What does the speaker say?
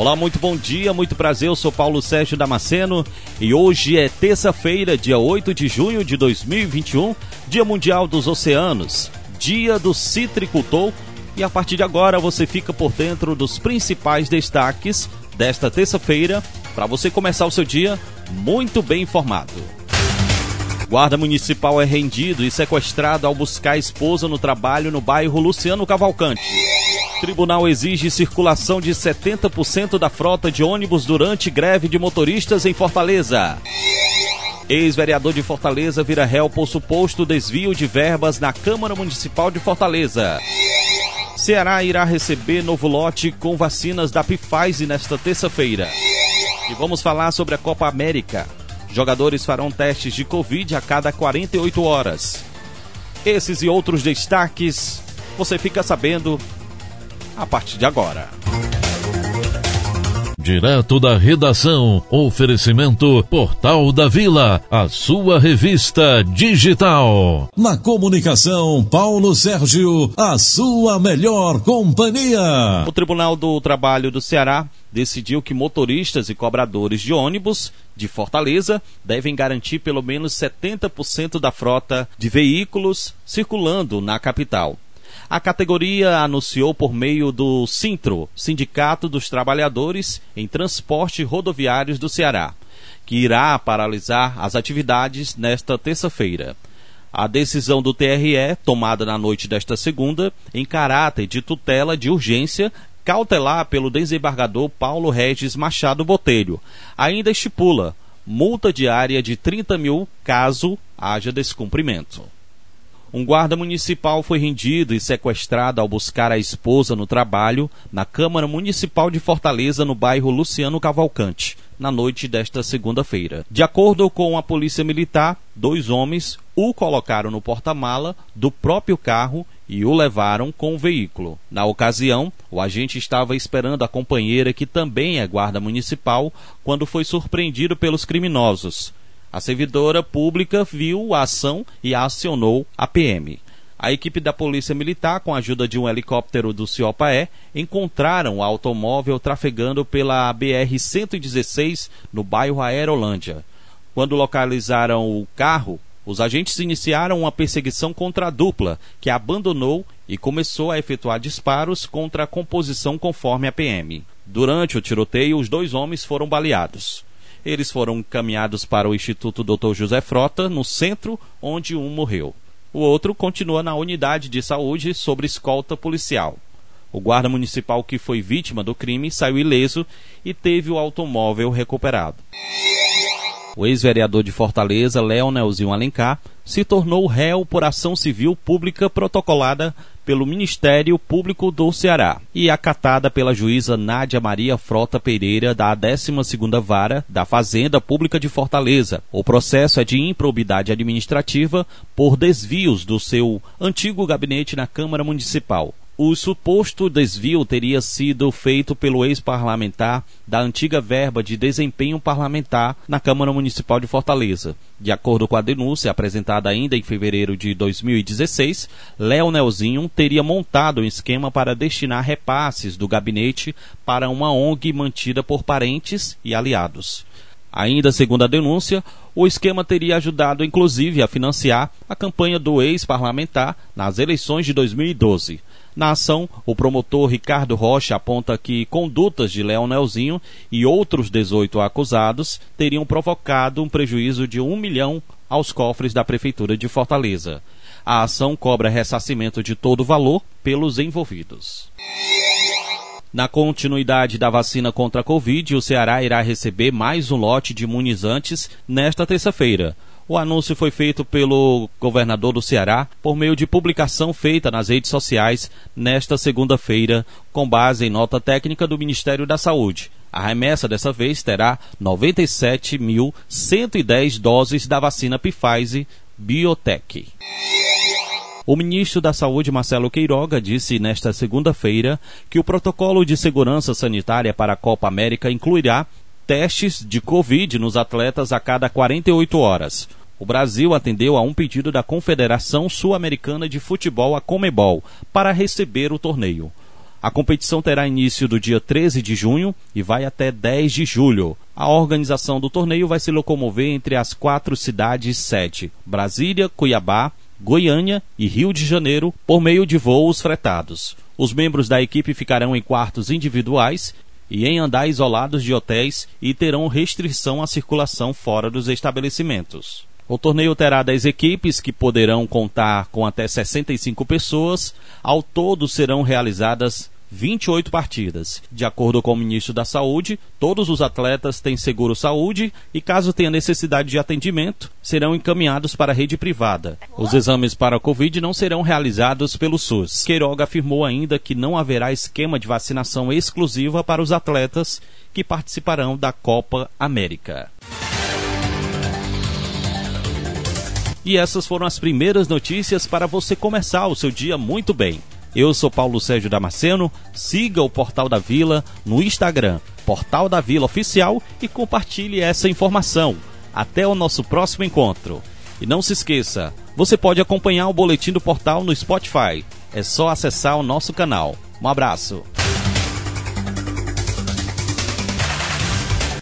Olá, muito bom dia, muito prazer. Eu sou Paulo Sérgio Damasceno e hoje é terça-feira, dia 8 de junho de 2021, Dia Mundial dos Oceanos, Dia do Citricultor. E a partir de agora você fica por dentro dos principais destaques desta terça-feira para você começar o seu dia muito bem informado. Guarda municipal é rendido e sequestrado ao buscar a esposa no trabalho no bairro Luciano Cavalcante. Tribunal exige circulação de 70% da frota de ônibus durante greve de motoristas em Fortaleza. Ex-vereador de Fortaleza vira réu por suposto desvio de verbas na Câmara Municipal de Fortaleza. Ceará irá receber novo lote com vacinas da Pfizer nesta terça-feira. E vamos falar sobre a Copa América. Jogadores farão testes de Covid a cada 48 horas. Esses e outros destaques você fica sabendo a partir de agora. Direto da redação, oferecimento Portal da Vila, a sua revista digital. Na comunicação, Paulo Sérgio, a sua melhor companhia. O Tribunal do Trabalho do Ceará decidiu que motoristas e cobradores de ônibus de Fortaleza devem garantir pelo menos 70% da frota de veículos circulando na capital. A categoria anunciou por meio do Sintro, Sindicato dos Trabalhadores em Transporte Rodoviários do Ceará, que irá paralisar as atividades nesta terça-feira. A decisão do TRE, tomada na noite desta segunda, em caráter de tutela de urgência, cautelar pelo desembargador Paulo Regis Machado Botelho, ainda estipula multa diária de 30 mil caso haja descumprimento. Um guarda municipal foi rendido e sequestrado ao buscar a esposa no trabalho na Câmara Municipal de Fortaleza, no bairro Luciano Cavalcante, na noite desta segunda-feira. De acordo com a Polícia Militar, dois homens o colocaram no porta-mala do próprio carro e o levaram com o veículo. Na ocasião, o agente estava esperando a companheira, que também é guarda municipal, quando foi surpreendido pelos criminosos. A servidora pública viu a ação e acionou a PM. A equipe da Polícia Militar, com a ajuda de um helicóptero do CIOPAE, encontraram o automóvel trafegando pela BR-116 no bairro Aerolândia. Quando localizaram o carro, os agentes iniciaram uma perseguição contra a dupla, que abandonou e começou a efetuar disparos contra a composição conforme a PM. Durante o tiroteio, os dois homens foram baleados. Eles foram encaminhados para o Instituto Dr. José Frota, no centro, onde um morreu. O outro continua na unidade de saúde sob escolta policial. O guarda municipal que foi vítima do crime saiu ileso e teve o automóvel recuperado. O ex-vereador de Fortaleza, Leonelzinho Alencar, se tornou réu por ação civil pública protocolada pelo Ministério Público do Ceará e acatada pela juíza Nádia Maria Frota Pereira da 12ª Vara da Fazenda Pública de Fortaleza. O processo é de improbidade administrativa por desvios do seu antigo gabinete na Câmara Municipal. O suposto desvio teria sido feito pelo ex-parlamentar da antiga verba de desempenho parlamentar na Câmara Municipal de Fortaleza. De acordo com a denúncia apresentada ainda em fevereiro de 2016, Léo Nelzinho teria montado um esquema para destinar repasses do gabinete para uma ONG mantida por parentes e aliados. Ainda segundo a denúncia, o esquema teria ajudado inclusive a financiar a campanha do ex-parlamentar nas eleições de 2012. Na ação, o promotor Ricardo Rocha aponta que condutas de Leonelzinho e outros 18 acusados teriam provocado um prejuízo de um milhão aos cofres da Prefeitura de Fortaleza. A ação cobra ressarcimento de todo o valor pelos envolvidos. Na continuidade da vacina contra a Covid, o Ceará irá receber mais um lote de imunizantes nesta terça-feira. O anúncio foi feito pelo governador do Ceará por meio de publicação feita nas redes sociais nesta segunda-feira, com base em nota técnica do Ministério da Saúde. A remessa dessa vez terá 97.110 doses da vacina Pfizer Biotech. O ministro da Saúde, Marcelo Queiroga, disse nesta segunda-feira que o protocolo de segurança sanitária para a Copa América incluirá testes de Covid nos atletas a cada 48 horas. O Brasil atendeu a um pedido da Confederação Sul-Americana de Futebol, a Comebol, para receber o torneio. A competição terá início do dia 13 de junho e vai até 10 de julho. A organização do torneio vai se locomover entre as quatro cidades sede: Brasília, Cuiabá, Goiânia e Rio de Janeiro, por meio de voos fretados. Os membros da equipe ficarão em quartos individuais e em andar isolados de hotéis e terão restrição à circulação fora dos estabelecimentos. O torneio terá 10 equipes que poderão contar com até 65 pessoas. Ao todo serão realizadas 28 partidas. De acordo com o ministro da Saúde, todos os atletas têm seguro saúde e, caso tenha necessidade de atendimento, serão encaminhados para a rede privada. Os exames para a Covid não serão realizados pelo SUS. Queiroga afirmou ainda que não haverá esquema de vacinação exclusiva para os atletas que participarão da Copa América. E essas foram as primeiras notícias para você começar o seu dia muito bem. Eu sou Paulo Sérgio Damasceno. Siga o Portal da Vila no Instagram, Portal da Vila Oficial e compartilhe essa informação. Até o nosso próximo encontro. E não se esqueça, você pode acompanhar o boletim do portal no Spotify. É só acessar o nosso canal. Um abraço.